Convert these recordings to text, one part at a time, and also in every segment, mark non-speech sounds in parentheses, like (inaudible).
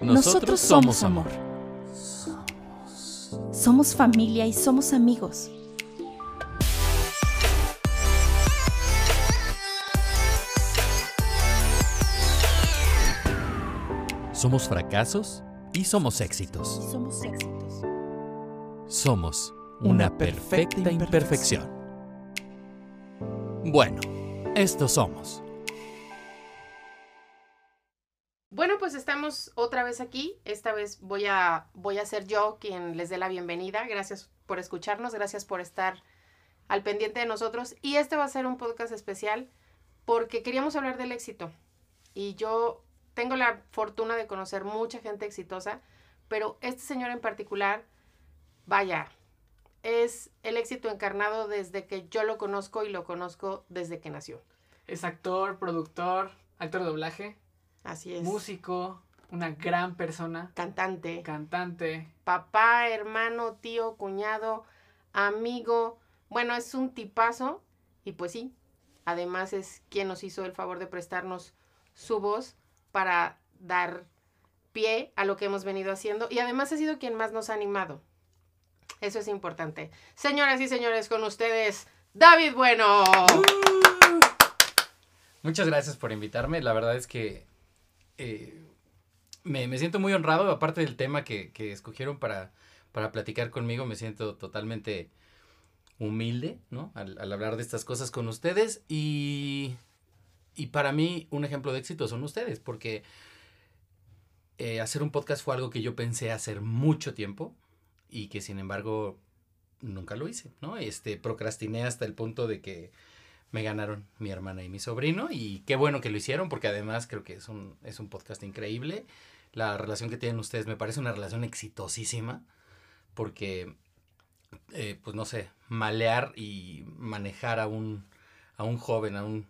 Nosotros somos amor. Somos familia y somos amigos. Somos fracasos y somos éxitos. Somos éxitos. Somos una perfecta imperfección. Bueno, estos somos. Bueno, pues estamos otra vez aquí. Esta vez voy a, voy a ser yo quien les dé la bienvenida. Gracias por escucharnos, gracias por estar al pendiente de nosotros. Y este va a ser un podcast especial porque queríamos hablar del éxito. Y yo tengo la fortuna de conocer mucha gente exitosa, pero este señor en particular, vaya, es el éxito encarnado desde que yo lo conozco y lo conozco desde que nació. Es actor, productor, actor de doblaje, Así es. músico, una gran persona, Cantante. cantante. papá, hermano, tío, cuñado, amigo. Bueno, es un tipazo y pues sí, además es quien nos hizo el favor de prestarnos su voz para dar pie a lo que hemos venido haciendo y además ha sido quien más nos ha animado. Eso es importante. Señoras y señores, con ustedes, David Bueno. Muchas gracias por invitarme. La verdad es que eh, me, me siento muy honrado, aparte del tema que, que escogieron para, para platicar conmigo, me siento totalmente humilde, ¿no? Al, al hablar de estas cosas con ustedes y, y para mí un ejemplo de éxito son ustedes, porque eh, hacer un podcast fue algo que yo pensé hacer mucho tiempo y que sin embargo nunca lo hice, ¿no? Este, procrastiné hasta el punto de que me ganaron mi hermana y mi sobrino y qué bueno que lo hicieron porque además creo que es un, es un podcast increíble. La relación que tienen ustedes me parece una relación exitosísima porque, eh, pues no sé, malear y manejar a un, a un joven, a un,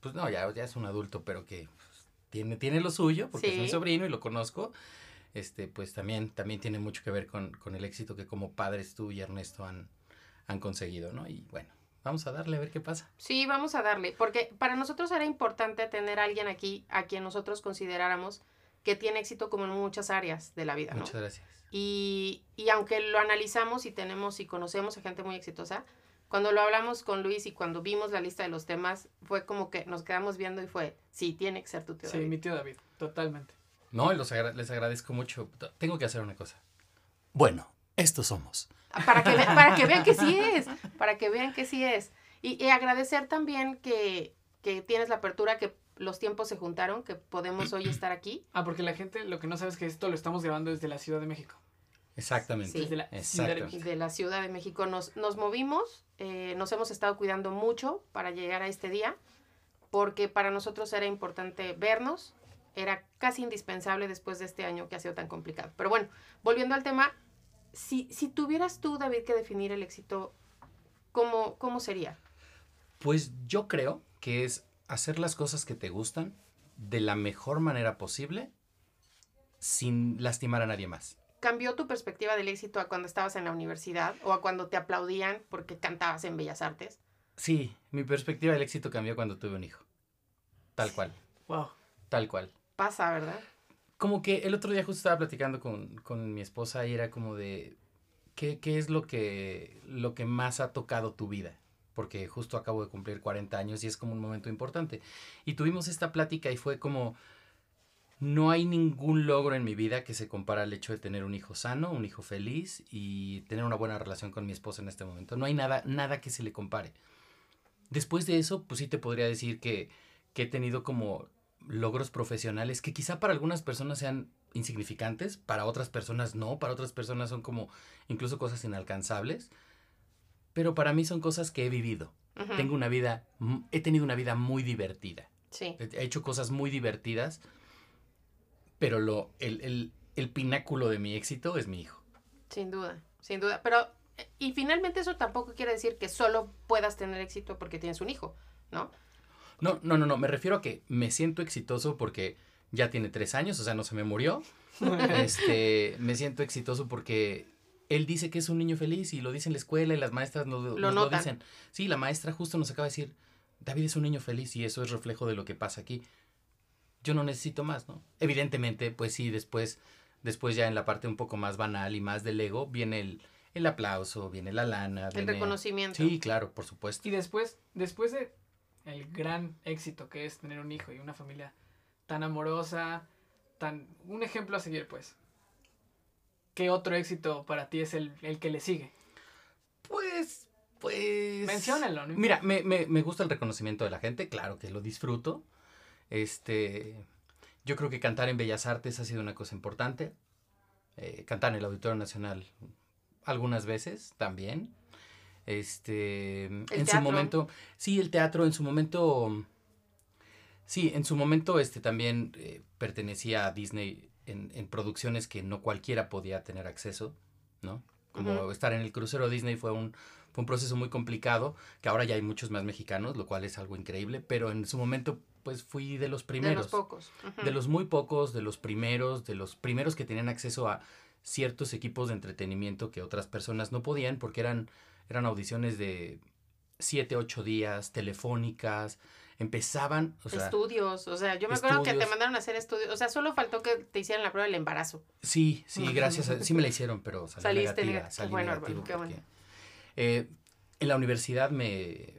pues no, ya, ya es un adulto, pero que pues, tiene, tiene lo suyo porque es mi Sí. sobrino y lo conozco. Este, pues también, también tiene mucho que ver con, con el éxito que como padres tú y Ernesto han, han conseguido, ¿no? Y bueno, vamos a darle a ver qué pasa. Sí, vamos a darle, porque para nosotros era importante tener a alguien aquí a quien nosotros consideráramos que tiene éxito como en muchas áreas de la vida, ¿no? Muchas gracias. Y, y aunque lo analizamos y tenemos y conocemos a gente muy exitosa, cuando lo hablamos con Luis y cuando vimos la lista de los temas, fue como que nos quedamos viendo y fue, sí, tiene que ser tu tío Sí, David". mi tío David, totalmente. No, y los agra- les agradezco mucho. Tengo que hacer una cosa. Bueno, estos somos. Para que, para que vean que sí (laughs) es, para que vean que sí es. Y, y agradecer también que, que tienes la apertura, que los tiempos se juntaron, que podemos hoy estar aquí. Ah, porque la gente lo que no sabe es que esto lo estamos grabando desde la Ciudad de México. Exactamente. Sí. Desde la Ciudad de Exactamente. México. de la Ciudad de México. Nos, nos movimos, eh, nos hemos estado cuidando mucho para llegar a este día, porque para nosotros era importante vernos, era casi indispensable después de este año que ha sido tan complicado. Pero bueno, volviendo al tema, si, si tuvieras tú, David, que definir el éxito, ¿cómo, cómo sería? Pues yo creo que es hacer las cosas que te gustan de la mejor manera posible sin lastimar a nadie más. ¿Cambió tu perspectiva del éxito a cuando estabas en la universidad o a cuando te aplaudían porque cantabas en Bellas Artes? Sí, mi perspectiva del éxito cambió cuando tuve un hijo. Tal cual, Wow. tal cual. Pasa, ¿verdad? Como que el otro día justo estaba platicando con, con mi esposa y era como de, ¿qué, qué es lo que, lo que más ha tocado tu vida? Porque justo acabo de cumplir 40 años y es como un momento importante. Y tuvimos esta plática y fue como, no hay ningún logro en mi vida que se compara al hecho de tener un hijo sano, un hijo feliz y tener una buena relación con mi esposa en este momento. No hay nada, nada que se le compare. Después de eso, pues sí te podría decir que, que he tenido como logros profesionales que quizá para algunas personas sean insignificantes, para otras personas no, para otras personas son como incluso cosas inalcanzables, pero para mí son cosas que he vivido. Ujú, Tengo una vida, he tenido una vida muy divertida. Sí. He he hecho cosas muy divertidas, pero lo, el, el, el pináculo de mi éxito es mi hijo. Sin duda, sin duda. Pero, eh, y finalmente eso tampoco quiere decir que solo puedas tener éxito porque tienes un hijo, ¿no? No, no, no, no, me refiero a que me siento exitoso porque ya tiene tres años, o sea, no se me murió. (laughs) este, me siento exitoso porque él dice que es un niño feliz y lo dice en la escuela y las maestras nos, nos lo notan. dicen. Sí, la maestra justo nos acaba de decir, David es un niño feliz y eso es reflejo de lo que pasa aquí. Yo no necesito más, ¿no? Evidentemente, pues sí, después, después ya en la parte un poco más banal y más del ego, viene el, el aplauso, viene la lana. El viene- reconocimiento. Sí, claro, por supuesto. Y después, después de el gran éxito que es tener un hijo y una familia tan amorosa, tan un ejemplo a seguir, pues. ¿Qué otro éxito para ti es el, el que le sigue? Pues, pues... Menciónalo, no Mira, me, me, me gusta el reconocimiento de la gente, claro que lo disfruto. Este, yo creo que cantar en Bellas Artes ha sido una cosa importante. Eh, cantar en el Auditorio Nacional algunas veces también. Este, en su momento, sí, el teatro en su momento, sí, en su momento, este también eh, pertenecía a Disney en, en producciones que no cualquiera podía tener acceso, ¿no? Como estar en el crucero Disney fue un, fue un proceso muy complicado, que ahora ya hay muchos más mexicanos, lo cual es algo increíble, pero en su momento, pues fui de los de primeros. los pocos. De los muy pocos, de los primeros, de los primeros que tenían acceso a ciertos equipos de entretenimiento que otras personas no podían porque eran, eran audiciones de siete, ocho días, telefónicas, empezaban, o sea, estudios, o sea, yo me acuerdo que te mandaron a hacer estudios, o sea, solo faltó que te hicieran la prueba del embarazo. sí, sí, (laughs) gracias, a- sí me la hicieron, pero salió Saliste negativa, negativa. salí Bueno, negativo porque, bueno. eh, en la universidad me,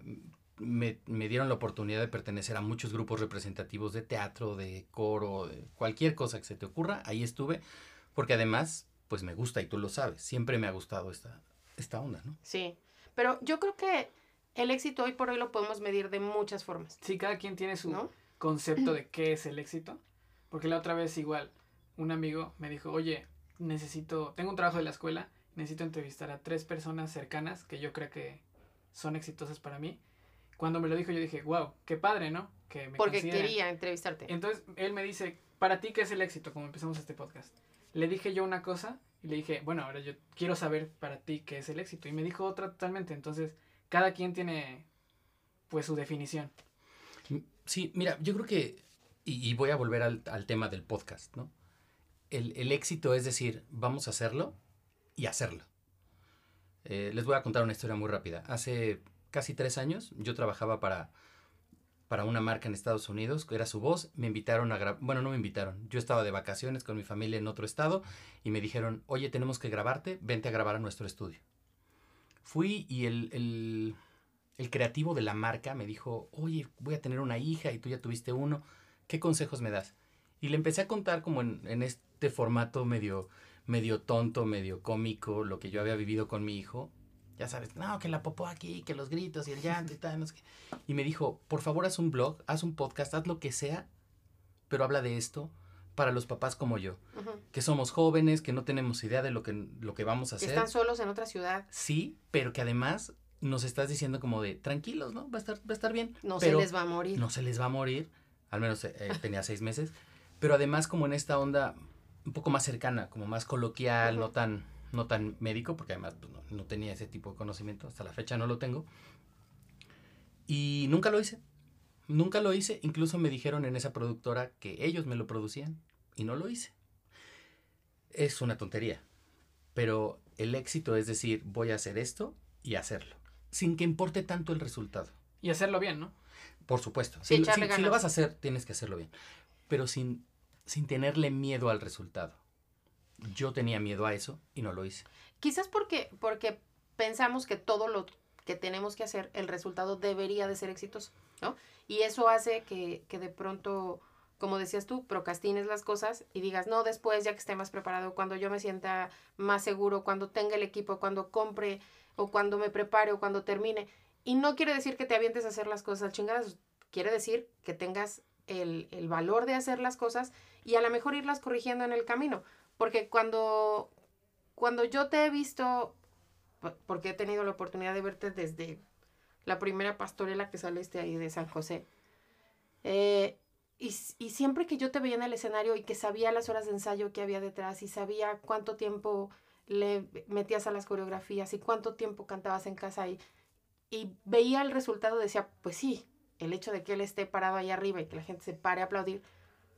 me, me dieron la oportunidad de pertenecer a muchos grupos representativos de teatro, de coro, de cualquier cosa que se te ocurra, ahí estuve, porque además, pues me gusta y tú lo sabes, siempre me ha gustado esta, esta onda, ¿no? Sí, pero yo creo que el éxito hoy por hoy lo podemos medir de muchas formas, Sí, cada quien tiene su ¿no? concepto de qué es el éxito. Porque la otra vez igual, un amigo me dijo, oye, necesito, tengo un trabajo de la escuela, necesito entrevistar a tres personas cercanas que yo creo que son exitosas para mí. Cuando me lo dijo yo dije, wow, qué padre, ¿no? Que me Porque consideren". quería entrevistarte. Entonces él me dice, para ti, ¿qué es el éxito? Como empezamos este podcast. Le dije yo una cosa y le dije, bueno, ahora yo quiero saber para ti qué es el éxito. Y me dijo otra totalmente. Entonces, cada quien tiene pues su definición. Sí, mira, yo creo que, y, y voy a volver al, al tema del podcast, ¿no? El, el éxito es decir, vamos a hacerlo y hacerlo. Eh, les voy a contar una historia muy rápida. Hace casi tres años yo trabajaba para, para una marca en Estados Unidos, que era su voz. Me invitaron a grabar, bueno, no me invitaron. Yo estaba de vacaciones con mi familia en otro estado y me dijeron, oye, tenemos que grabarte, vente a grabar a nuestro estudio. Fui y el, el, creativo de la marca me dijo, oye, voy a tener una hija y tú ya tuviste uno, ¿qué consejos me das? Y le empecé a contar como en, en este formato medio, medio tonto, medio cómico, lo que yo había vivido con mi hijo. Ya sabes, no, que la popó aquí, que los gritos y el llanto y tal, no sé qué. Y me dijo, por favor, haz un blog, haz un podcast, haz lo que sea, pero habla de esto para los papás como yo, que somos jóvenes, que no tenemos idea de lo que, lo que vamos a Que hacer. están solos en otra ciudad, Sí, pero que además nos estás diciendo como de, tranquilos, ¿no? Va a estar, va a estar bien. no pero se les va a morir. No se les va a morir, al menos eh, eh, tenía seis meses, pero además como en esta onda un poco más cercana, como más coloquial, no tan no tan médico, porque además pues, no, no tenía ese tipo de conocimiento, hasta la fecha no lo tengo. Y nunca lo hice, nunca lo hice, incluso me dijeron en esa productora que ellos me lo producían y no lo hice. Es una tontería, pero el éxito es decir, voy a hacer esto y hacerlo, sin que importe tanto el resultado. Y hacerlo bien, ¿no? Por supuesto. Sí, Si, si- si lo vas a hacer, tienes que hacerlo bien. Pero sin, sin tenerle miedo al resultado. Yo tenía miedo a eso y no lo hice. Quizás porque, porque pensamos que todo lo que tenemos que hacer, el resultado debería de ser exitoso, ¿no? Y eso hace que, que de pronto, como decías tú, procrastines las cosas y digas, no, después, ya que esté más preparado, cuando yo me sienta más seguro, cuando tenga el equipo, cuando compre o cuando me prepare o cuando termine. Y no quiere decir que te avientes a hacer las cosas chingadas, quiere decir que tengas el, el valor de hacer las cosas y a lo mejor irlas corrigiendo en el camino. Porque cuando, cuando yo te he visto, po- porque he tenido la oportunidad de verte desde la primera pastorela que saliste ahí de San José, eh, y, y siempre que yo te veía en el escenario y que sabía las horas de ensayo que había detrás y sabía cuánto tiempo le metías a las coreografías y cuánto tiempo cantabas en casa y, y veía el resultado, decía, pues sí, el hecho de que él esté parado ahí arriba y que la gente se pare a aplaudir,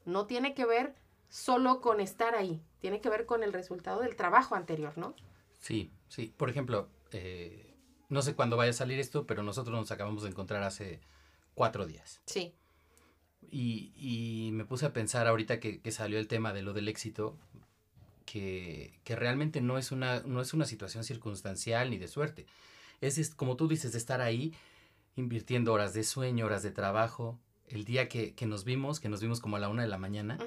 no tiene que ver solo con estar ahí, tiene que ver con el resultado del trabajo anterior, ¿no? Sí, sí. Por ejemplo, eh, no sé cuándo vaya a salir esto, pero nosotros nos acabamos de encontrar hace cuatro días. Sí. Y, y me puse a pensar ahorita que, que salió el tema de lo del éxito, que, que realmente no es, una, no es una situación circunstancial ni de suerte. Es, es, como tú dices, de estar ahí invirtiendo horas de sueño, horas de trabajo. El día que, que nos vimos, que nos vimos como a la una de la mañana.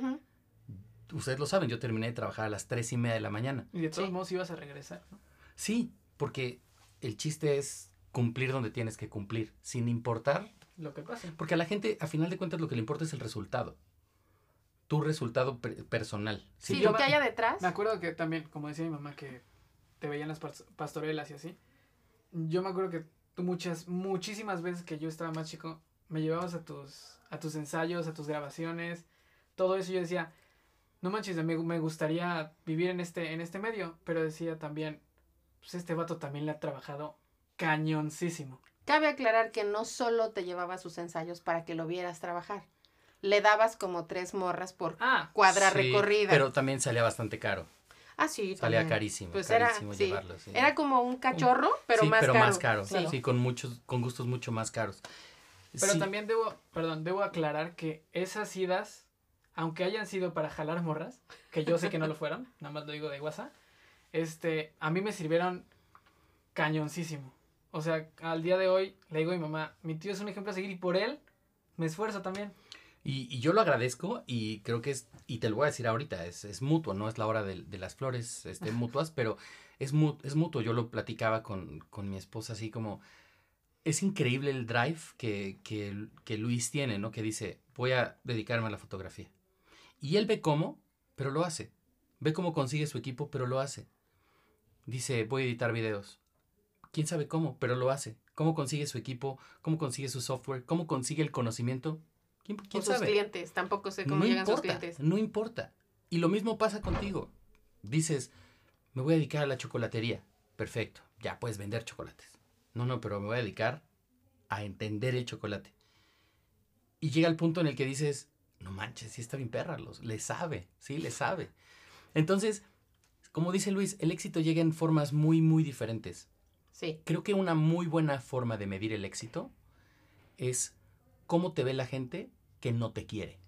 Ustedes lo saben, yo terminé de trabajar a las tres y media de la mañana. Y de todos Sí. modos ibas a regresar, ¿no? Sí, porque el chiste es cumplir donde tienes que cumplir, sin importar Lo que pasa. Porque a la gente, a final de cuentas, lo que le importa es el resultado. Tu resultado per- personal. Sí, Sí, lo que haya detrás. Me acuerdo que también, como decía mi mamá, que te veían las pas- pastorelas y así. Yo me acuerdo que tú muchas, muchísimas veces que yo estaba más chico, me llevabas a tus, a tus ensayos, a tus grabaciones, todo eso. Yo decía, no manches, me, me gustaría vivir en este, en este medio. Pero decía también, pues este vato también le ha trabajado cañoncísimo. Cabe aclarar que no solo te llevaba sus ensayos para que lo vieras trabajar. Le dabas como tres morras por Ah, cuadra Sí, recorrida. Pero también salía bastante caro. ah, sí. Salía también. carísimo. Pues era, carísimo sí, llevarlo. sí. Era como un cachorro, pero Sí, más pero caro. más caro. Sí. Sí, con muchos, con gustos mucho más caros. Pero Sí, también debo, perdón, debo aclarar que esas idas, aunque hayan sido para jalar morras, que yo sé que no lo fueron, (laughs) nada más lo digo de WhatsApp, este, a mí me sirvieron cañoncísimo. O sea, al día de hoy le digo a mi mamá, mi tío es un ejemplo a seguir y por él me esfuerzo también. Y, y yo lo agradezco y creo que es, y te lo voy a decir ahorita, es, es mutuo, no es la hora de, de las flores este, mutuas, pero es, mu- es mutuo. Yo lo platicaba con, con mi esposa así como, es increíble el drive que, que, que Luis tiene, ¿no? Que dice, voy a dedicarme a la fotografía. Y él ve cómo, pero lo hace. Ve cómo consigue su equipo, pero lo hace. Dice, voy a editar videos. ¿Quién sabe cómo? Pero lo hace. ¿Cómo consigue su equipo? ¿Cómo consigue su software? ¿Cómo consigue el conocimiento? ¿Quién, quién sus sabe? clientes. Tampoco sé cómo no llegan sus importa, clientes. no importa. Y lo mismo pasa contigo. Dices, me voy a dedicar a la chocolatería. Perfecto, ya puedes vender chocolates. No, no, pero me voy a dedicar a entender el chocolate. Y llega el punto en el que dices, no manches, sí está bien perra, los, le sabe, sí, le sabe. Entonces, como dice Luis, el éxito llega en formas muy, muy diferentes. Sí. Creo que una muy buena forma de medir el éxito es cómo te ve la gente que no te quiere.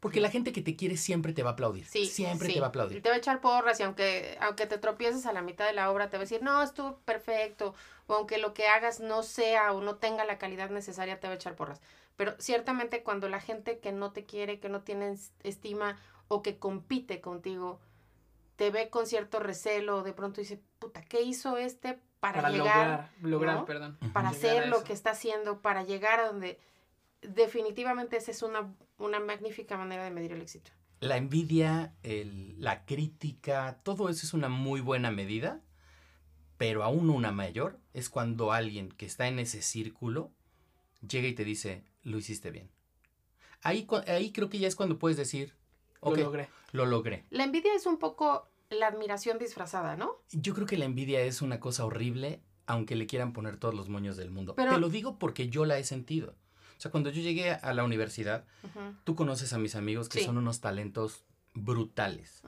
Porque la gente que te quiere siempre te va a aplaudir. Sí, siempre sí. te va a Y aplaudir. te va a echar porras y aunque, aunque te tropieces a la mitad de la obra, te va a decir, no, estuvo perfecto. O aunque lo que hagas no sea o no tenga la calidad necesaria, te va a echar porras. Pero ciertamente cuando la gente que no te quiere, que no tiene es- estima o que compite contigo, te ve con cierto recelo, de pronto dice, puta, ¿qué hizo este para, Para, llegar, lograr, lograr, ¿no? perdón. para llegar hacer lo que está haciendo, para llegar a donde... Definitivamente esa es una, una magnífica manera de medir el éxito. La envidia, el- la crítica, todo eso es una muy buena medida, pero aún una mayor es cuando alguien que está en ese círculo llega y te dice, lo hiciste bien. Ahí, ahí creo que ya es cuando puedes decir, Lo logré. lo logré. La envidia es un poco la admiración disfrazada, ¿no? Yo creo que la envidia es una cosa horrible, aunque le quieran poner todos los moños del mundo. Pero- Te lo digo porque yo la he sentido. O sea, cuando yo llegué a la universidad, tú conoces a mis amigos que Sí. son unos talentos brutales.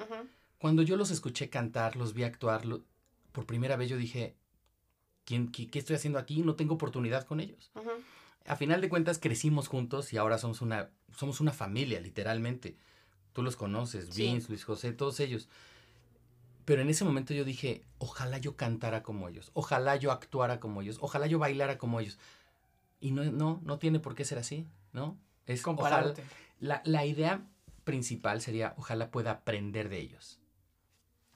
Cuando yo los escuché cantar, los vi actuar, lo- por primera vez yo dije, ¿quién, qué, qué estoy haciendo aquí? No tengo oportunidad con ellos. Ujú. A final de cuentas crecimos juntos y ahora somos una, somos una familia, literalmente. Tú los conoces, Sí. Vince, Luis José, todos ellos. Pero en ese momento yo dije, ojalá yo cantara como ellos, ojalá yo actuara como ellos, ojalá yo bailara como ellos. Y no, no, no tiene por qué ser así, ¿no? Es ojalá- Compararte. la, la idea principal sería, ojalá pueda aprender de ellos,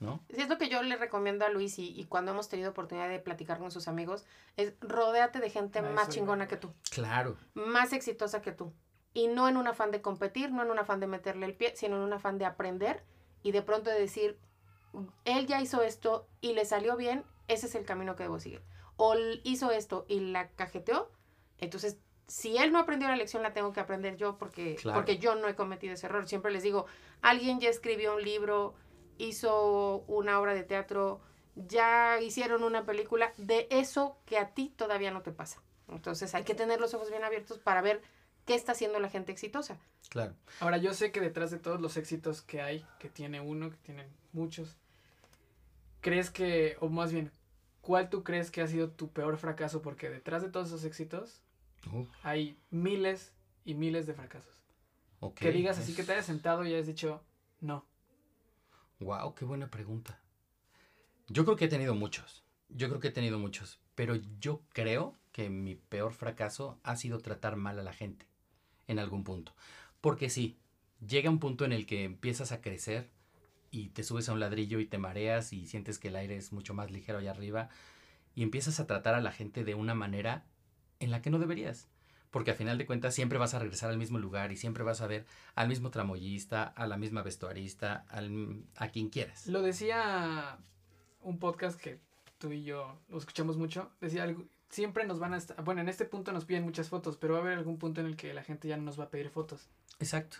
¿no? Sí, es lo que yo le recomiendo a Luis y, y cuando hemos tenido oportunidad de platicar con sus amigos, es rodéate de gente más chingona que tú, Claro, más exitosa que tú. Y no en un afán de competir, no en un afán de meterle el pie, sino en un afán de aprender y de pronto de decir, él ya hizo esto y le salió bien, ese es el camino que debo seguir. O hizo esto y la cajeteó, entonces si él no aprendió la lección la tengo que aprender yo porque, Claro. porque yo no he cometido ese error. Siempre les digo, alguien ya escribió un libro, hizo una obra de teatro, ya hicieron una película de eso que a ti todavía no te pasa. Entonces hay que tener los ojos bien abiertos para ver qué está haciendo la gente exitosa. claro. Ahora, yo sé que detrás de todos los éxitos que hay, que tiene uno, que tienen muchos, ¿crees que, o más bien, cuál tú crees que ha sido tu peor fracaso? Porque detrás de todos esos éxitos Uh, hay miles y miles de fracasos. ok. Que digas así que te hayas sentado y hayas dicho, no. Wow, qué buena pregunta. Yo creo que he tenido muchos. Yo creo que he tenido muchos. Pero yo creo que mi peor fracaso ha sido tratar mal a la gente en algún punto. Porque sí, llega un punto en el que empiezas a crecer y te subes a un ladrillo y te mareas y sientes que el aire es mucho más ligero allá arriba y empiezas a tratar a la gente de una manera en la que no deberías. Porque a final de cuentas siempre vas a regresar al mismo lugar y siempre vas a ver al mismo tramoyista, a la misma vestuarista, al- a quien quieras. Lo decía un podcast que tú y yo lo escuchamos mucho. Decía algo, siempre nos van a estar, bueno, en este punto nos piden muchas fotos, pero va a haber algún punto en el que la gente ya no nos va a pedir fotos. Exacto,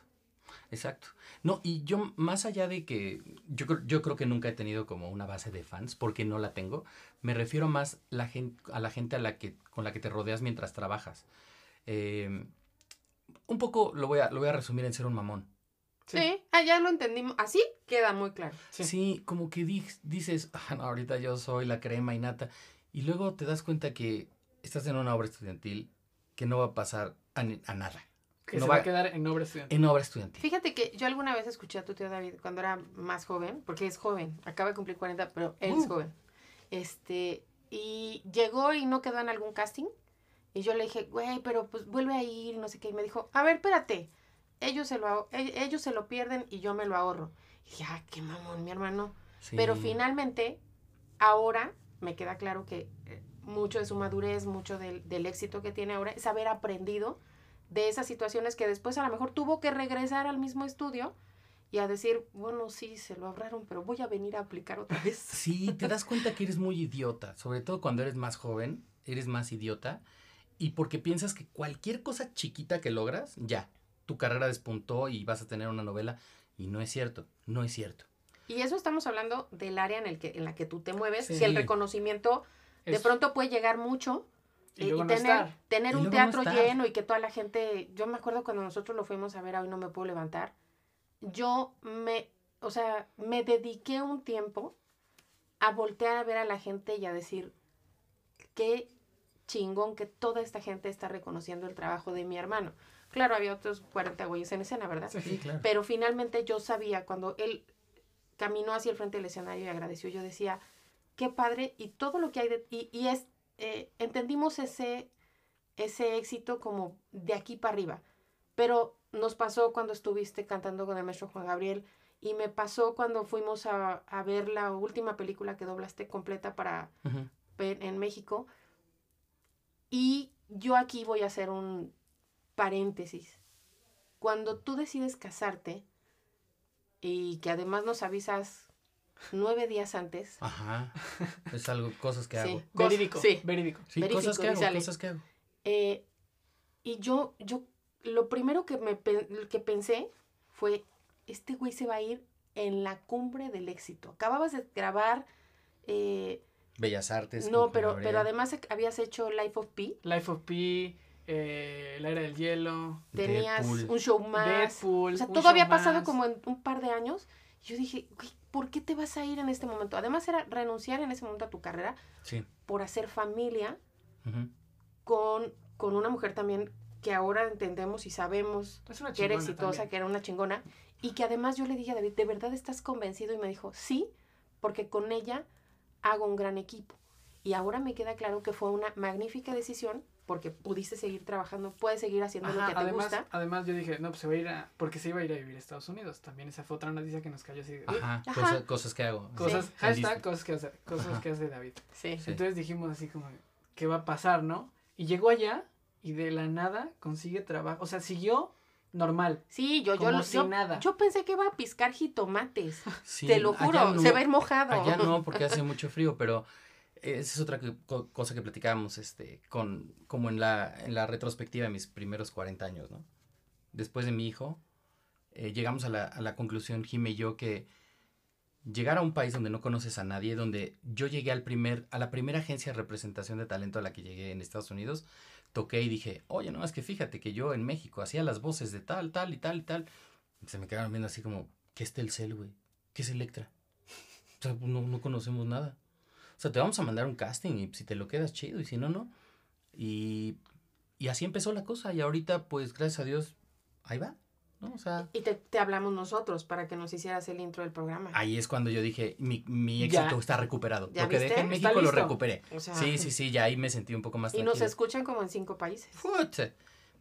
exacto. No, y yo más allá de que yo, creo- yo creo que nunca he tenido como una base de fans, porque no la tengo, me refiero más la a la gente a la que, con la que te rodeas mientras trabajas. Eh, un poco lo voy, a, lo voy a resumir en ser un mamón. Sí, ah, ya lo entendimos. Así queda muy claro. Sí. Sí, como que di- dices, "Ah, no, ahorita yo soy la crema y nata, y luego te das cuenta que estás en una obra estudiantil que no va a pasar a, nada. Que no se va- va a quedar en obra estudiantil. En obra estudiantil. Fíjate que yo alguna vez escuché a tu tío David cuando era más joven, porque es joven, acaba de cumplir 40, pero él es Uh. joven. Este, y llegó y no quedó en algún casting. Y yo le dije, güey, pero pues vuelve a ir, no sé qué. Y me dijo, a ver, espérate. Ellos se lo, e- ellos se lo pierden y yo me lo ahorro. Y dije, ah, qué mamón, mi hermano. Sí. Pero finalmente, ahora me queda claro que eh, mucho de su madurez, mucho del, del éxito que tiene ahora es haber aprendido de esas situaciones que después a lo mejor tuvo que regresar al mismo estudio y a decir, bueno, sí, se lo ahorraron, pero voy a venir a aplicar otra vez. Sí, te das cuenta que eres muy idiota, sobre todo cuando eres más joven, eres más idiota, y porque piensas que cualquier cosa chiquita que logras, ya, tu carrera despuntó y vas a tener una novela, y no es cierto, no es cierto. Y eso estamos hablando del área en, el que, en la que tú te mueves. Sí. Si el reconocimiento de Es- pronto puede llegar mucho y eh, y tener, tener Y un no teatro lleno y que toda la gente, yo me acuerdo cuando nosotros lo fuimos a ver, hoy no me puedo levantar, yo me, o sea, me dediqué un tiempo a voltear a ver a la gente y a decir, qué chingón que toda esta gente está reconociendo el trabajo de mi hermano. Claro, había otros 40 güeyes en escena, ¿verdad? Sí. claro. Pero finalmente yo sabía, cuando él caminó hacia el frente del escenario y agradeció, yo decía, qué padre, y todo lo que hay de... Y, y es, eh, entendimos ese, ese éxito como de aquí para arriba. Pero nos pasó cuando estuviste cantando con el maestro Juan Gabriel, y me pasó cuando fuimos a, a ver la última película que doblaste completa para ver en México. Y yo aquí voy a hacer un paréntesis. Cuando tú decides casarte y que además nos avisas nueve días antes, Ajá, (laughs) es algo, cosas que Sí. hago. Verídico. sí. Verídico. Sí, cosas que hago, cosas que hago. eh, y yo, yo, lo primero que, me, que pensé fue, este güey se va a ir en la cumbre del éxito. Acababas de grabar, eh, Bellas Artes. no, pero, pero además habías hecho Life of Pi, Life of Pi, eh, La Era del Hielo, tenías Deadpool. un show más. Deadpool. O sea, todo había pasado más. como en un par de años. Y yo dije, güey, ¿por qué te vas a ir en este momento? Además era renunciar en ese momento a tu carrera Sí. por hacer familia con, con una mujer también que ahora entendemos y sabemos que era exitosa, también. que era una chingona. Y que además yo le dije a David, ¿de verdad estás convencido? Y me dijo, sí, porque con ella hago un gran equipo. Y ahora me queda claro que fue una magnífica decisión porque pudiste seguir trabajando, puedes seguir haciendo lo Ajá, que te además, gusta. además yo dije, no, pues se va a ir a, porque se iba a ir a vivir a Estados Unidos. También esa fue otra noticia que nos cayó así. de, Ajá, Ajá. Cosas, cosas que hago. Cosas, Sí. hashtag, cosas que hace, cosas Ajá. que hace David. Sí. Sí. Entonces dijimos así como, ¿qué va a pasar, no? Y llegó allá y de la nada consigue trabajo. O sea, siguió normal. Sí, yo, yo, Como lo- si yo, nada. yo pensé que iba a piscar jitomates. Sí, Te lo juro, no. se va a ir mojado. Allá no, (laughs) porque hace mucho frío, pero esa es otra que- co- cosa que platicábamos, este, con, como en la, en la retrospectiva de mis primeros 40 años, ¿no? Después de mi hijo, eh, llegamos a la, a la conclusión, Jime y yo, que llegar a un país donde no conoces a nadie, donde yo llegué al primer, a la primera agencia de representación de talento a la que llegué en Estados Unidos, toqué y dije, oye, no, es que fíjate que yo en México hacía las voces de tal, tal y tal y tal. Se me quedaron viendo así como, ¿qué es Telcel, güey? ¿Qué es Electra? O sea, no, no conocemos nada. O sea, te vamos a mandar un casting y si te lo quedas chido y si no, no. Y, y así empezó la cosa y ahorita pues gracias a Dios ahí va, ¿no? O sea, Y te, te hablamos nosotros para que nos hicieras el intro del programa. ahí es cuando yo dije, mi, mi Ya. éxito está recuperado. ¿Ya Lo que dejé en México lo recuperé. O sea, Sí, sí, sí, ya ahí me sentí un poco más Y tranquilo. nos escuchan como en cinco países.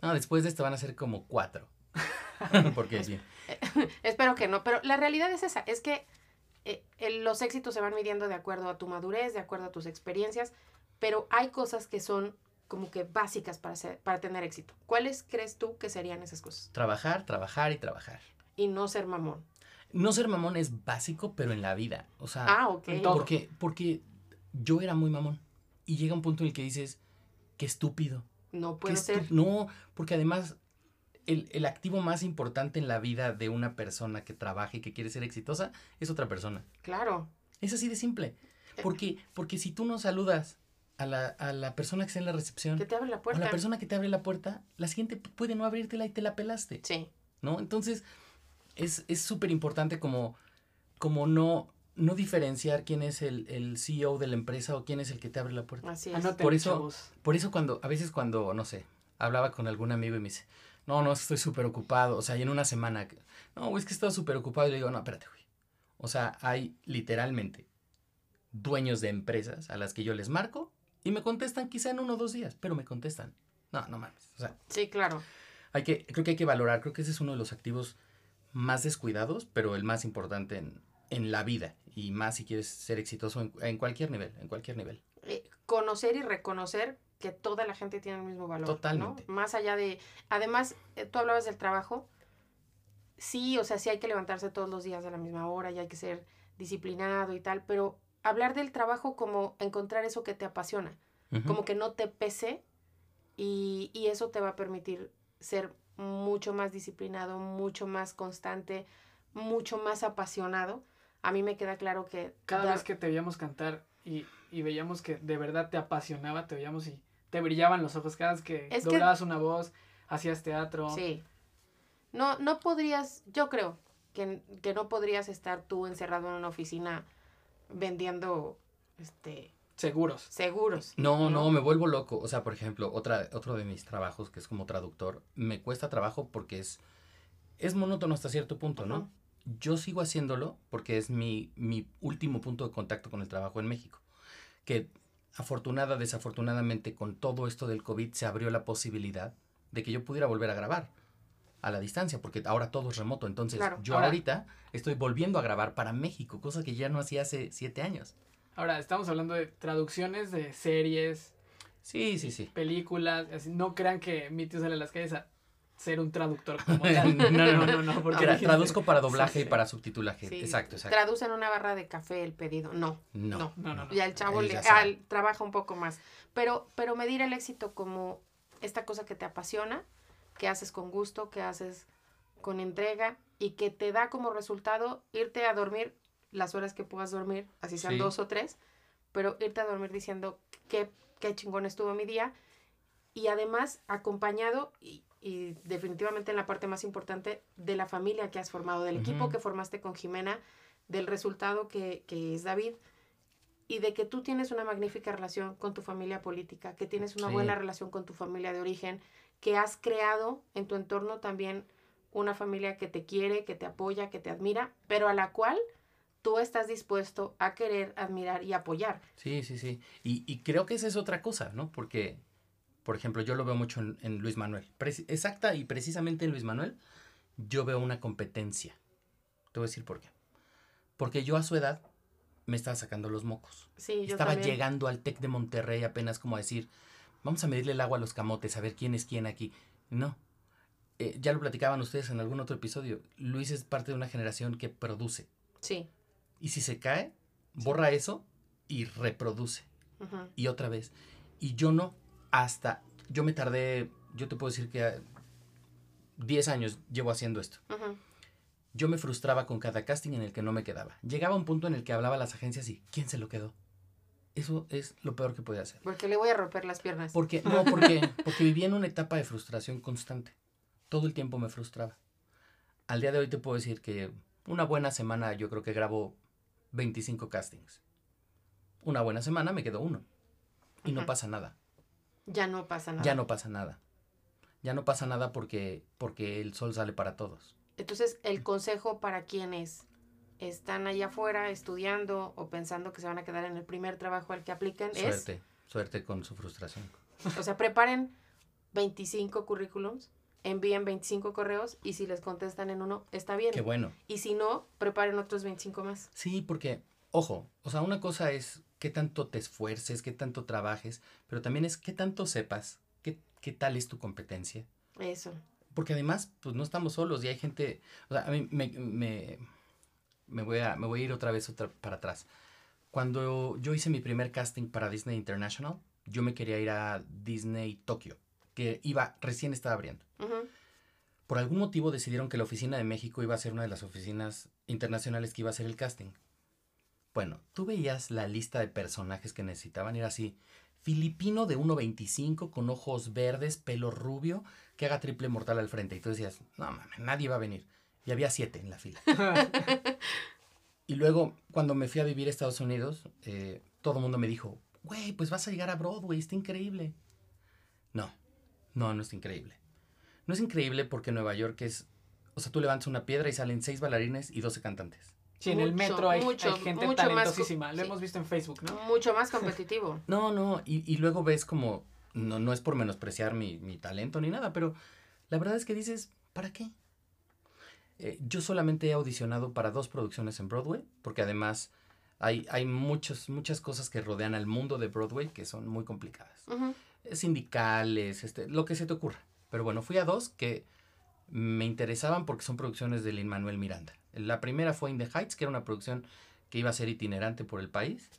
No, después de esto van a ser como cuatro. (laughs) Porque sí. (laughs) Espero que no, pero la realidad es esa, es que eh, el- los éxitos se van midiendo de acuerdo a tu madurez, de acuerdo a tus experiencias, pero hay cosas que son como que básicas para, ser- para tener éxito. ¿Cuáles crees tú que serían esas cosas? Trabajar, trabajar y trabajar. Y no ser mamón. No ser mamón es básico, pero en la vida. O sea, Ah, ok. en todo. porque, porque yo era muy mamón. Y llega un punto en el que dices, qué estúpido. No puede ser. No, porque además el, el activo más importante en la vida de una persona que trabaja y que quiere ser exitosa es otra persona. Claro. Es así de simple. Porque, porque si tú no saludas a la, a la persona que está en la recepción, Que te abre la o a puerta. la persona que te abre la puerta, la siguiente puede no abrírtela y te la pelaste. Sí. ¿no? Entonces, es súper importante como, como no, no diferenciar quién es el, el CEO de la empresa o quién es el que te abre la puerta. Así es. Anoten, Por eso- chavos. Por eso cuando, a veces cuando, no sé, hablaba con algún amigo y me dice, no, no, estoy súper ocupado, o sea, y en una semana, no, güey, es que estaba súper ocupado, y le digo, no, espérate, güey. O sea, hay literalmente dueños de empresas a las que yo les marco y me contestan quizá en uno o dos días, pero me contestan. No, no mames. O sea, Sí, claro. hay que, creo que hay que valorar, creo que ese es uno de los activos más descuidados, pero el más importante en, en la vida y más si quieres ser exitoso en, en cualquier nivel, en cualquier nivel. Eh, conocer y reconocer que toda la gente tiene el mismo valor. ¿no? Totalmente. Más allá de. Además, eh, tú hablabas del trabajo. Sí, o sea, sí hay que levantarse todos los días a la misma hora y hay que ser disciplinado y tal, pero hablar del trabajo como encontrar eso que te apasiona, como que no te pese y, y eso te va a permitir ser mucho más disciplinado, mucho más constante, mucho más apasionado. A mí me queda claro que Cada dar- vez que te veíamos cantar y, y veíamos que de verdad te apasionaba, te veíamos y te brillaban los ojos. Cada vez que Es que- doblabas una voz, hacías teatro. Sí. No, no podrías, yo creo que, que no podrías estar tú encerrado en una oficina vendiendo este Seguros. seguros. No, no, me vuelvo loco. O sea, por ejemplo, otra, otro de mis trabajos, que es como traductor, me cuesta trabajo porque es, es monótono hasta cierto punto, ¿no? Yo sigo haciéndolo porque es mi, mi último punto de contacto con el trabajo en México. Que afortunada, desafortunadamente, con todo esto del COVID se abrió la posibilidad de que yo pudiera volver a grabar a la distancia, porque ahora todo es remoto. Entonces, Claro. yo Ahora- ahorita estoy volviendo a grabar para México, cosa que ya no hacía hace siete años. Ahora, estamos hablando de traducciones de series, Sí, sí, sí. películas. así, no crean que mi tío sale a las calles a ser un traductor (laughs) como tal. No, no, no, no, (laughs) porque traduzco para doblaje Sí, y para subtitulaje. Sí. Exacto, exacto. Traducen una barra de café el pedido. No. No. no. No, no, no. Ya el chavo le, ah, trabaja un poco más. Pero, pero medir el éxito como esta cosa que te apasiona, que haces con gusto, que haces con entrega y que te da como resultado irte a dormir las horas que puedas dormir, así sean Sí. dos o tres, pero irte a dormir diciendo qué, qué chingón estuvo mi día y además acompañado y, y definitivamente en la parte más importante de la familia que has formado, del equipo que formaste con Jimena, del resultado que, que es David y de que tú tienes una magnífica relación con tu familia política, que tienes una Sí. buena relación con tu familia de origen, que has creado en tu entorno también una familia que te quiere, que te apoya, que te admira, pero a la cual tú estás dispuesto a querer, admirar y apoyar. Sí, sí, sí. Y, y creo que esa es otra cosa, ¿no? Porque, por ejemplo, yo lo veo mucho en, en Luis Manuel. Exacta y precisamente en Luis Manuel, yo veo una competencia. Te voy a decir por qué. Porque yo a su edad me estaba sacando los mocos. Sí, yo Estaba también. llegando al TEC de Monterrey apenas como a decir, vamos a medirle el agua a los camotes, a ver quién es quién aquí. No. Eh, ya lo platicaban ustedes en algún otro episodio. Luis es parte de una generación que produce. Sí. Y si se cae, borra eso y reproduce. Y otra vez. Y yo no, hasta, yo me tardé, yo te puedo decir que ah, 10 años llevo haciendo esto. Yo me frustraba con cada casting en el que no me quedaba. Llegaba un punto en el que hablaba a las agencias y ¿quién se lo quedó? Eso es lo peor que podía hacer. Porque le voy a romper las piernas. Porque, no, (laughs) porque, porque vivía en una etapa de frustración constante. Todo el tiempo me frustraba. Al día de hoy te puedo decir que una buena semana yo creo que grabo 25 castings. Una buena semana me quedó uno. Y no pasa nada. Ya no pasa nada. Ya no pasa nada. Ya no pasa nada porque, porque el sol sale para todos. Entonces, el consejo para quienes están allá afuera estudiando o pensando que se van a quedar en el primer trabajo al que apliquen Suerte, suerte con su frustración. es, o sea, preparen 25 currículums, envíen 25 correos y si les contestan en uno, está bien. Qué bueno. Y si no, preparen otros 25 más. Sí, porque, ojo, o sea, una cosa es qué tanto te esfuerces, qué tanto trabajes, pero también es qué tanto sepas, qué, qué tal es tu competencia. Eso. Porque además, pues no estamos solos y hay gente, o sea, a mí me, me, me voy, a, me voy a ir otra vez otra, para atrás. Cuando yo hice mi primer casting para Disney International, yo me quería ir a Disney Tokio, que iba, recién estaba abriendo. Por algún motivo decidieron que la oficina de México iba a ser una de las oficinas internacionales que iba a hacer el casting. Bueno, tú veías la lista de personajes que necesitaban, era así, filipino de 1.25 con ojos verdes, pelo rubio, que haga triple mortal al frente. Y tú decías, no mames, nadie va a venir. Y había siete en la fila. (laughs) Y luego, cuando me fui a vivir a Estados Unidos, eh, todo el mundo me dijo, güey, pues vas a llegar a Broadway, está increíble. No, no, no es increíble. No es increíble porque Nueva York es, o sea, tú levantas una piedra y salen seis bailarines y 12 cantantes. Sí, en el Mucho, metro hay, mucho, hay gente mucho más talentosísima. Lo sí. hemos visto en Facebook, ¿no? Mucho más competitivo. (laughs) No, no, y, y luego ves como, no, no es por menospreciar mi, mi talento ni nada, pero la verdad es que dices, ¿para qué? Eh, yo solamente he audicionado para dos producciones en Broadway, porque además hay, hay muchos, muchas cosas que rodean al mundo de Broadway que son muy complicadas. Eh, Sindicales, este, lo que se te ocurra. Pero bueno, fui a dos que me interesaban porque son producciones de Lin Manuel Miranda. La primera fue In the Heights, que era una producción que iba a ser itinerante por el país.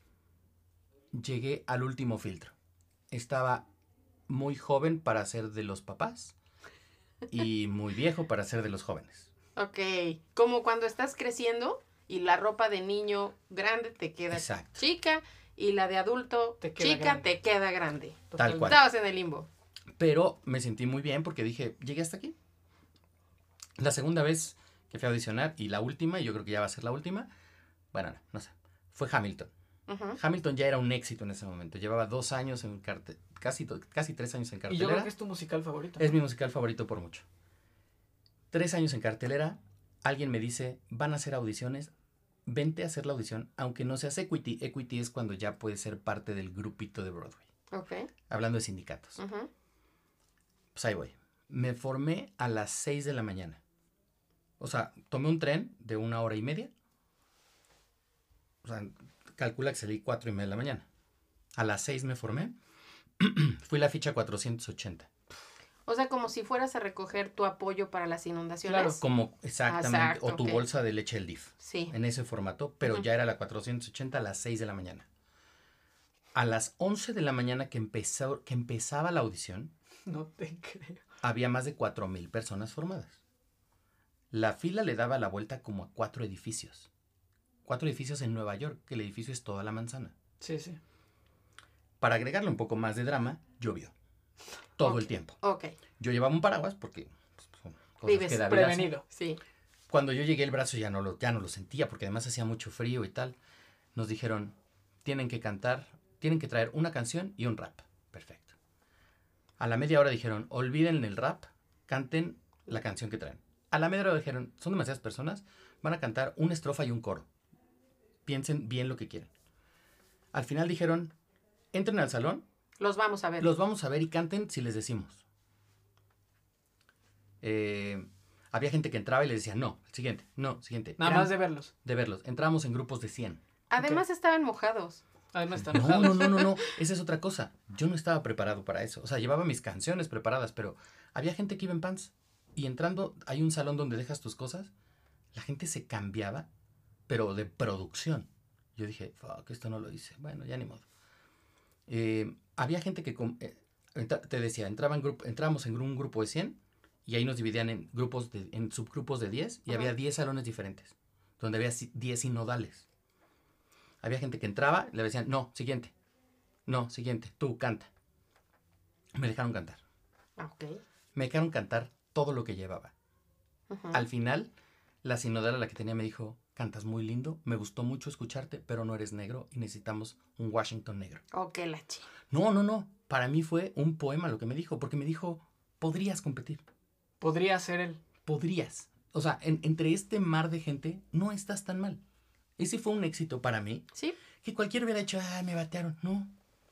Llegué al último filtro. Estaba muy joven para ser de los papás y muy viejo para ser de los jóvenes. Ok. Como cuando estás creciendo y la ropa de niño grande te queda Exacto. chica y la de adulto Te queda chica grande. te queda grande. Tal cual. Estabas en el limbo. Pero me sentí muy bien porque dije, llegué hasta aquí. La segunda vez que fui a audicionar y la última, y yo creo que ya va a ser la última, bueno, no, no sé, fue Hamilton. Hamilton ya era un éxito en ese momento. Llevaba dos años en cartel, casi, casi tres años en Y yo cartelera. creo que es tu musical favorito. Es mi musical favorito por mucho. Tres años en cartelera, alguien me dice, van a hacer audiciones, vente a hacer la audición, aunque no seas Equity. Equity es cuando ya puedes ser parte del grupito de Broadway. Ok. Hablando de sindicatos. Ujú. Pues ahí voy. Me formé a las 6 de la mañana. O sea, tomé un tren de una hora y media. O sea, calcula que salí cuatro y media de la mañana. A las 6 me formé. (clears throat) Fui la ficha 480. O sea, como si fueras a recoger tu apoyo para las inundaciones. Claro. Como exactamente. Exacto, o tu bolsa de leche del DIF. Sí. En ese formato. Pero ya era la 480 a las 6 de la mañana. A las 11 de la mañana que, empezó, que empezaba la audición, (laughs) No te creo. había más de 4.000 personas formadas. La fila le daba la vuelta como a cuatro edificios. Cuatro edificios en Nueva York, que el edificio es toda la manzana. Sí, sí. Para agregarle un poco más de drama, llovió. Todo el tiempo. Ok. Yo llevaba un paraguas porque pues, son cosas Vives que la vida hace. Prevenido. Sí. Cuando yo llegué el brazo ya no, lo, ya no lo sentía porque además hacía mucho frío y tal. Nos dijeron, tienen que cantar, tienen que traer una canción y un rap. Perfecto. A la media hora dijeron, olviden el rap, canten la canción que traen. A la media hora dijeron, son demasiadas personas, van a cantar una estrofa y un coro. Piensen bien lo que quieren. Al final dijeron, entren al salón, Los vamos a ver. los vamos a ver y canten si les decimos. Eh, había gente que entraba y les decía, no, siguiente, no, siguiente. Nada Eran más de verlos. de verlos. Entramos en grupos de 100. Además estaban mojados. Además están No, enojados. no, no, no, no. (laughs) Esa es otra cosa. Yo no estaba preparado para eso. O sea, llevaba mis canciones preparadas, pero había gente que iba en pants. Y entrando, hay un salón donde dejas tus cosas. La gente se cambiaba, pero de producción. Yo dije, fuck, esto no lo hice. Bueno, ya ni modo. Eh, había gente que, eh, te decía, entraba en grupo, entrábamos en un grupo de 100 y ahí nos dividían en grupos, de, en subgrupos de 10 y Ajá. había 10 salones diferentes, donde había si- 10 sinodales. Había gente que entraba, le decían, no, siguiente, no, siguiente, tú canta. Me dejaron cantar. Ah, Ok. Me dejaron cantar todo lo que llevaba. Al final, la sinodal a la que tenía me dijo, cantas muy lindo, me gustó mucho escucharte, pero no eres negro y necesitamos un Washington negro. Ok, la chi. No, no, no. Para mí fue un poema lo que me dijo, porque me dijo, podrías competir. Podría ser él. Podrías. O sea, en- entre este mar de gente, no estás tan mal. Ese fue un éxito para mí. Sí. Que cualquiera hubiera dicho, ah, me batearon. No.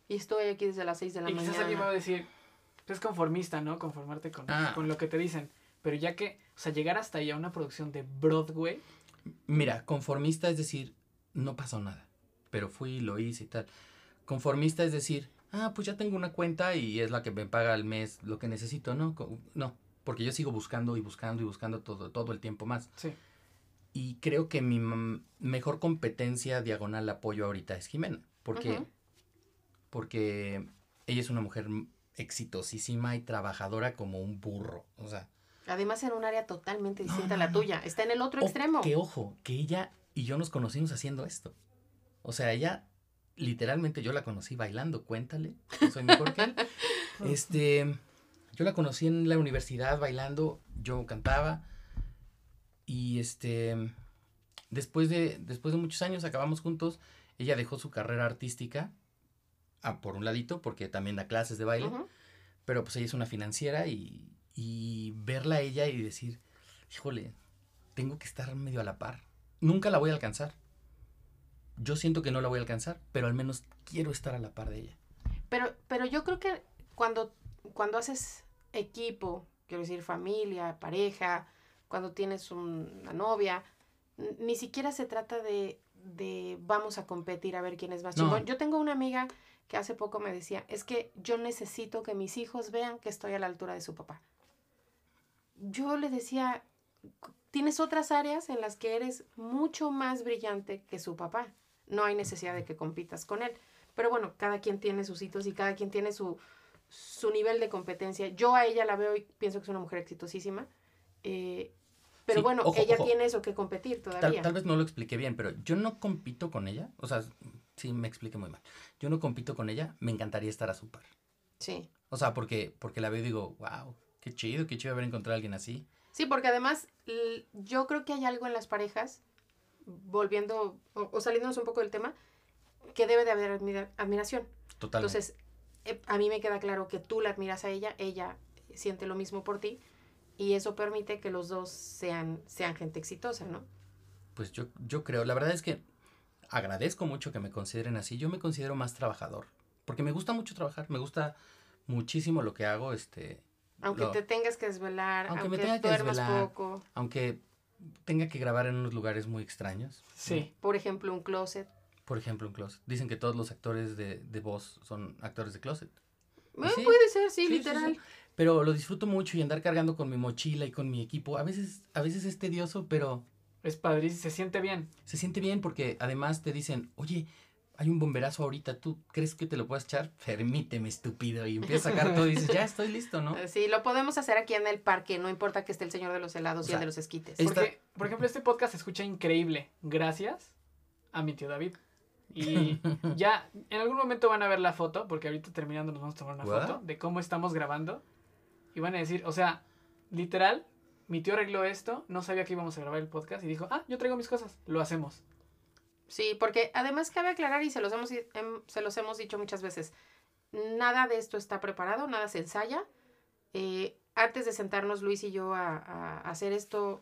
Y estoy aquí desde las 6 de la Y quizás alguien va a mañana. decir, es conformista, ¿no? Conformarte con, Ah. con lo que te dicen. Pero ya que, o sea, llegar hasta ahí a una producción de Broadway, Mira, conformista es decir, no pasó nada. Pero fui lo hice y tal. Conformista es decir, ah, pues ya tengo una cuenta y es la que me paga al mes lo que necesito. No, no. Porque yo sigo buscando y buscando y buscando todo, todo el tiempo más. sí. Y creo que mi mejor competencia diagonal apoyo ahorita es Jimena. Porque, porque ella es una mujer exitosísima y trabajadora como un burro. O sea, Además en un área totalmente No, distinta a la tuya. Está en el otro o- extremo. Que ojo, que ella y yo nos conocimos haciendo esto. O sea, ella, literalmente yo la conocí bailando, cuéntale, soy mejor que él. (laughs) Este, yo la conocí en la universidad bailando, yo cantaba y este, después de, después de muchos años acabamos juntos, ella dejó su carrera artística, ah, por un ladito, porque también da clases de baile, Ujú. pero pues ella es una financiera y, y verla a ella y decir, híjole, tengo que estar medio a la par. Nunca la voy a alcanzar. Yo siento que no la voy a alcanzar, pero al menos quiero estar a la par de ella. Pero, pero yo creo que cuando, cuando haces equipo, quiero decir familia, pareja, cuando tienes un- una novia, ni siquiera se trata de, de vamos a competir a ver quién es más No. chingón. Yo tengo una amiga que hace poco me decía, es que yo necesito que mis hijos vean que estoy a la altura de su papá. Yo le decía, tienes otras áreas en las que eres mucho más brillante que su papá. No hay necesidad de que compitas con él. Pero bueno, cada quien tiene sus hitos y cada quien tiene su, su nivel de competencia. Yo a ella la veo y pienso que es una mujer exitosísima. eh, pero Sí, bueno, ojo, ella ojo. tiene eso que competir Tal, todavía. tal vez no lo expliqué bien, pero yo no compito con ella. O sea, sí me expliqué muy mal. Yo no compito con ella, me encantaría estar a su par. Sí. O sea, porque, porque la veo y digo, wow, qué chido, qué chido haber encontrado a alguien así. Sí, porque además yo creo que hay algo en las parejas, volviendo o, o saliéndonos un poco del tema, que debe de haber admira- admiración. Totalmente. Entonces, eh, a mí me queda claro que tú la admiras a ella, ella siente lo mismo por ti, y eso permite que los dos sean, sean gente exitosa, ¿no? Pues yo, yo creo, la verdad es que agradezco mucho que me consideren así. Yo me considero más trabajador, porque me gusta mucho trabajar, me gusta muchísimo lo que hago, este, Aunque Lo- te tengas que desvelar, Aunque aunque, me tenga que duermas desvelar. poco. aunque tenga que grabar en unos lugares muy extraños. Sí. Por ejemplo, un closet. Por ejemplo, un closet. Dicen que todos los actores de, de voz son actores de closet. Eh, sí. Puede ser, sí, Sí, sí, literal. sí. Pero lo disfruto mucho y andar cargando con mi mochila y con mi equipo. A veces, a veces es tedioso, pero Es padrísimo, se siente bien. se siente bien porque además te dicen, oye, hay un bomberazo ahorita, ¿tú crees que te lo puedes echar? Permíteme, estúpido. Y empiezas a sacar todo y dices, ya estoy listo, ¿no? (laughs) Sí, lo podemos hacer aquí en el parque, no importa que esté el señor de los helados O y el de los esquites. Esta- Porque, por ejemplo, este podcast se escucha increíble gracias a mi tío David. Y (laughs) ya en algún momento van a ver la foto, porque ahorita terminando nos vamos a tomar una ¿What? foto de cómo estamos grabando. Y van a decir, o sea, literal, mi tío arregló esto, no sabía que íbamos a grabar el podcast y dijo, ah, yo traigo mis cosas, lo hacemos. Sí, porque además cabe aclarar y se los hemos, em, se los hemos dicho muchas veces, nada de esto está preparado, nada se ensaya. Eh, antes de sentarnos Luis y yo a, a hacer esto,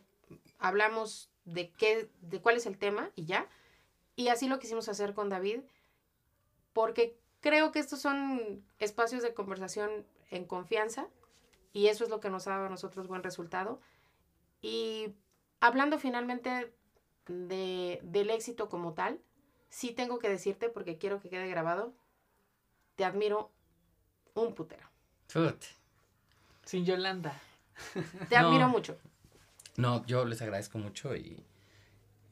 hablamos de qué, de cuál es el tema y ya. Y así lo quisimos hacer con David, porque creo que estos son espacios de conversación en confianza y eso es lo que nos ha dado a nosotros buen resultado. Y hablando finalmente de, del éxito como tal, sí tengo que decirte, porque quiero que quede grabado, te admiro un putero. Fut. Sin Yolanda. Te No. admiro mucho. No, yo les agradezco mucho y,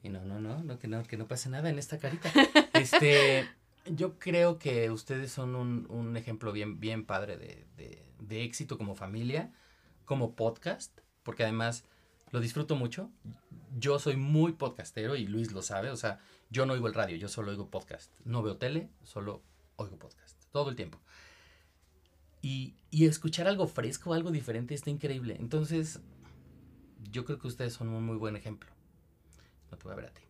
y no, no, no, no, que no, que no pase nada en esta carita. (laughs) Este, yo creo que ustedes son un, un ejemplo bien, bien padre de, de, de éxito como familia, como podcast, porque además lo disfruto mucho. Yo soy muy podcastero y Luis lo sabe, o sea, yo no oigo el radio, yo solo oigo podcast. No veo tele, solo oigo podcast, todo el tiempo. Y, y escuchar algo fresco, algo diferente, está increíble. Entonces, yo creo que ustedes son un muy buen ejemplo. No te voy a ver a ti.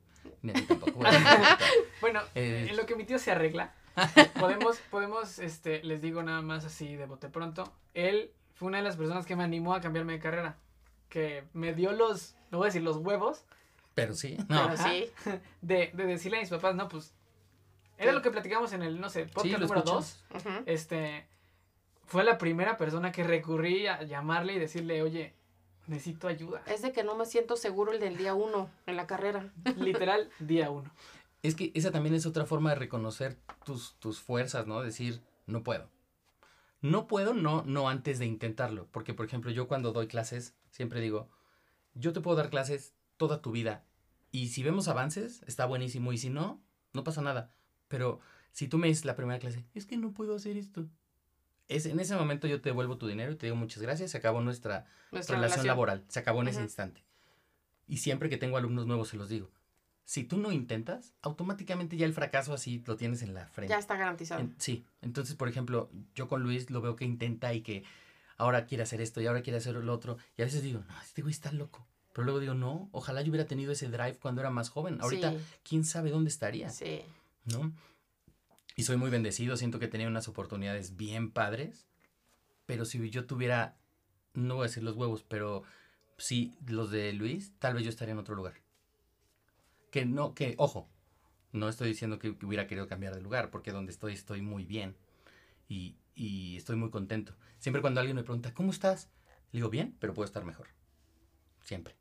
Ni a ti tampoco. a. (laughs) Bueno, Eh, en lo que mi tío se arregla, podemos, podemos, este, les digo nada más así de bote pronto. Él fue una de las personas que me animó a cambiarme de carrera. Que me dio los, no voy a decir los huevos, Pero sí, Pero no. sí. de, de decirle a mis papás, no, pues. Era lo que platicamos en el, no sé, podcast número escuchamos. 2. Ujú. Este. Fue la primera persona que recurrí a llamarle y decirle, oye, necesito ayuda. Es de que no me siento seguro el del día uno en la carrera. (laughs) Literal, día uno. Es que esa también es otra forma de reconocer tus, tus fuerzas, ¿no? Decir, no puedo. No puedo, no, no antes de intentarlo. Porque, por ejemplo, yo cuando doy clases, siempre digo, yo te puedo dar clases toda tu vida. Y si vemos avances, está buenísimo. Y si no, no pasa nada. Pero si tú me dices la primera clase, es que no puedo hacer esto. Es, en ese momento yo te devuelvo tu dinero y te digo muchas gracias. Se acabó nuestra Nuestra relación, relación. laboral. Se acabó en ese instante. Y siempre que tengo alumnos nuevos se los digo. Si tú no intentas, automáticamente ya el fracaso así lo tienes en la frente. Ya está garantizado. En- sí. Entonces, por ejemplo, yo con Luis lo veo que intenta y que ahora quiere hacer esto y ahora quiere hacer lo otro. Y a veces digo, no, este güey está loco. Pero luego digo, no, ojalá yo hubiera tenido ese drive cuando era más joven. Ahorita, Sí, quién sabe dónde estaría, sí. ¿no? Y soy muy bendecido, siento que tenía unas oportunidades bien padres. Pero si yo tuviera, no voy a decir los huevos, pero sí los de Luis, tal vez yo estaría en otro lugar. Que no, que, ojo, no estoy diciendo que, hubiera querido cambiar de lugar, porque donde estoy estoy muy bien y, y estoy muy contento. Siempre cuando alguien me pregunta, ¿cómo estás? Le digo, bien, pero puedo estar mejor. Siempre.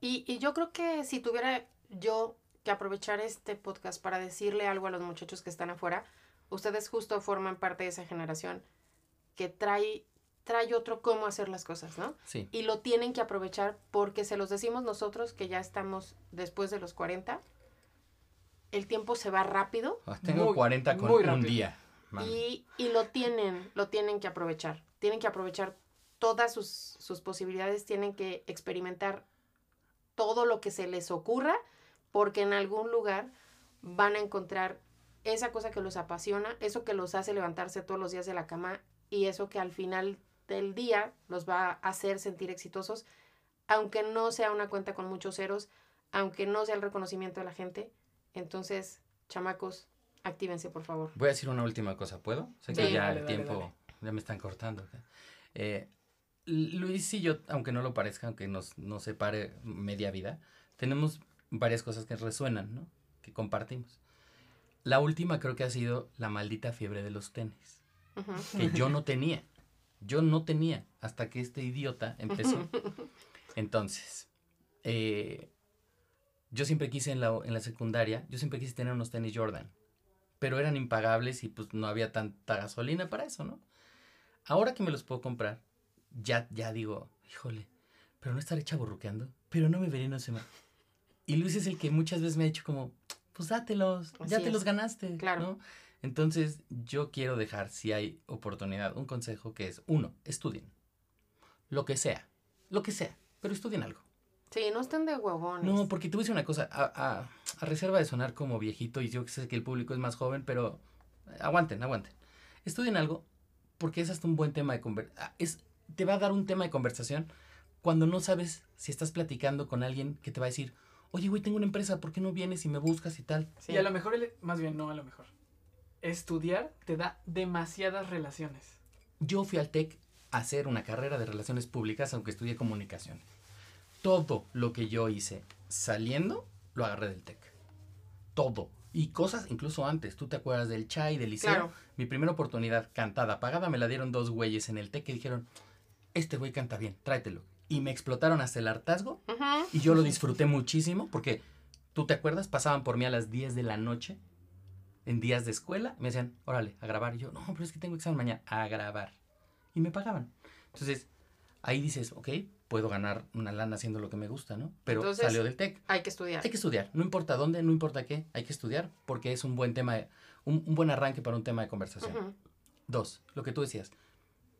Y, y yo creo que si tuviera yo que aprovechar este podcast para decirle algo a los muchachos que están afuera, ustedes justo forman parte de esa generación que trae, trae otro cómo hacer las cosas, ¿no? Sí. Y lo tienen que aprovechar porque se los decimos nosotros que ya estamos después de los 40. El tiempo se va rápido Ah, Tengo Muy, 40 con un día. y, y lo tienen, lo tienen que aprovechar. Tienen que aprovechar todas sus, sus posibilidades, tienen que experimentar todo lo que se les ocurra, porque en algún lugar van a encontrar esa cosa que los apasiona, eso que los hace levantarse todos los días de la cama y eso que al final del día los va a hacer sentir exitosos, aunque no sea una cuenta con muchos ceros, aunque no sea el reconocimiento de la gente. Entonces, chamacos, actívense, por favor. Voy a decir una última cosa, ¿puedo? Sé que Sí. ya Dale, el dale, tiempo, dale. Ya me están cortando. Eh, Luis y yo, aunque no lo parezca, aunque nos, nos separe media vida, tenemos varias cosas que resuenan, ¿no? Que compartimos. La última creo que ha sido la maldita fiebre de los tenis, que yo no tenía. Yo no tenía hasta que este idiota empezó. Entonces, eh, yo siempre quise en la, en la secundaria, yo siempre quise tener unos tenis Jordan, pero eran impagables y pues no había tanta gasolina para eso, ¿no? Ahora que me los puedo comprar, ya, ya digo, híjole, pero no estaré chaburruqueando, pero no me veré, no se me... Y Luis es el que muchas veces me ha dicho como, pues dátelos, ya te es. los ganaste, Claro. ¿no? Entonces, yo quiero dejar, si hay oportunidad, un consejo que es, uno, estudien. Lo que sea, lo que sea, pero estudien algo. Sí, no estén de huevones. No, porque te voy a decir una cosa, a, a- a reserva de sonar como viejito, y yo sé que el público es más joven, pero aguanten, aguanten. Estudien algo, porque es hasta un buen tema de conversación. Es, te va a dar un tema de conversación cuando no sabes si estás platicando con alguien que te va a decir, oye, güey, tengo una empresa, ¿por qué no vienes y me buscas y tal? Sí. Y a lo mejor, el- más bien, no a lo mejor. Estudiar te da demasiadas relaciones. Yo fui al TEC a hacer una carrera de relaciones públicas, aunque estudié comunicación. Todo lo que yo hice saliendo, lo agarré del TEC. Todo. Y cosas incluso antes. ¿Tú te acuerdas del Chai, del liceo? Claro. Mi primera oportunidad cantada, pagada, me la dieron dos güeyes en el TEC que dijeron, este güey canta bien, tráetelo. Y me explotaron hasta el hartazgo y yo lo disfruté muchísimo porque, ¿tú te acuerdas? Pasaban por mí a las 10 de la noche en días de escuela. Me decían, órale, a grabar. Y yo, no, pero es que tengo examen mañana. A grabar. Y me pagaban. Entonces, ahí dices, ok, puedo ganar una lana haciendo lo que me gusta, ¿no? Pero Entonces- salió del TEC. Hay que estudiar. Hay que estudiar. No importa dónde, no importa qué. Hay que estudiar porque es un buen tema, un, un buen arranque para un tema de conversación. Ujú. Dos, lo que tú decías.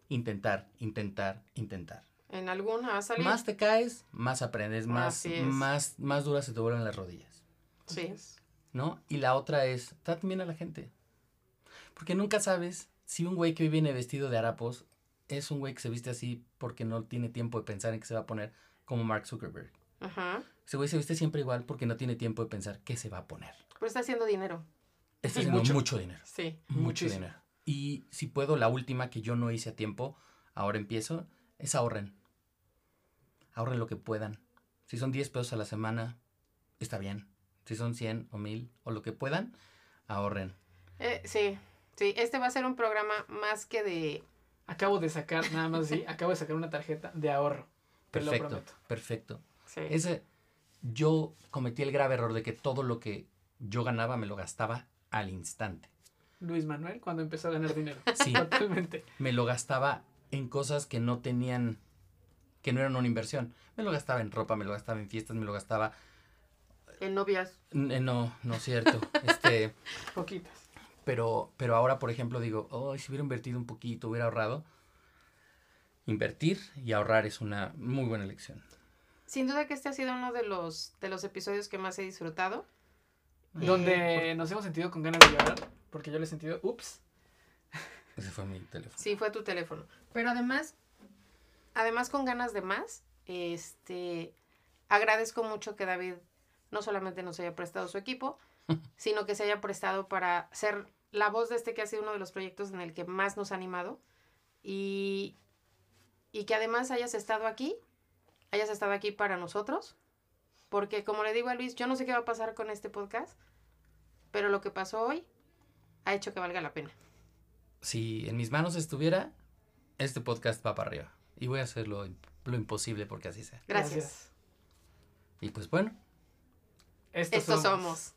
Intentar, intentar, intentar. En alguna salir. Más te caes, más aprendes, más, más, más duras se te vuelven las rodillas. Sí. ¿no? Y la otra es, traten bien a la gente. Porque nunca sabes si un güey que hoy viene vestido de harapos es un güey que se viste así porque no tiene tiempo de pensar en qué se va a poner, como Mark Zuckerberg. Ajá. Ese güey se viste siempre igual porque no tiene tiempo de pensar qué se va a poner. Pero está haciendo dinero. Está Y haciendo mucho. mucho, dinero. Sí. Mucho Muchísimo. dinero. Y si puedo, la última que yo no hice a tiempo, ahora empiezo, es ahorren. Ahorren lo que puedan. Si son 10 pesos a la semana, está bien. Si son 100 o 1000 o lo que puedan, ahorren. Eh, sí, sí, este va a ser un programa más que de... Acabo de sacar, nada más sí, (laughs) acabo de sacar una tarjeta de ahorro. Te lo Perfecto, prometo. perfecto. Sí. Ese, yo cometí el grave error de que todo lo que yo ganaba me lo gastaba al instante. Luis Manuel cuando empezó a ganar dinero. (laughs) Sí, Totalmente. me lo gastaba en cosas que no tenían, que no eran una inversión. Me lo gastaba en ropa, me lo gastaba en fiestas, me lo gastaba... En novias. No, no es cierto. (laughs) este, Poquitas. Pero, pero ahora, por ejemplo, digo, oh, si hubiera invertido un poquito, hubiera ahorrado. Invertir y ahorrar es una muy buena elección. Sin duda que este ha sido uno de los, de los episodios que más he disfrutado. Eh, Donde nos hemos sentido con ganas de llorar. Porque yo le he sentido, ups. Ese fue mi teléfono. Sí, fue tu teléfono. Pero además, además con ganas de más, este, agradezco mucho que David no solamente nos haya prestado su equipo, (laughs) sino que se haya prestado para ser la voz de este que ha sido uno de los proyectos en el que más nos ha animado y, y que además hayas estado aquí, hayas estado aquí para nosotros, porque como le digo a Luis, yo no sé qué va a pasar con este podcast, pero lo que pasó hoy ha hecho que valga la pena. Si en mis manos estuviera, este podcast va para arriba. Y voy a hacer lo, im- lo imposible porque así sea. Gracias. Y pues bueno, Estos, Estos somos.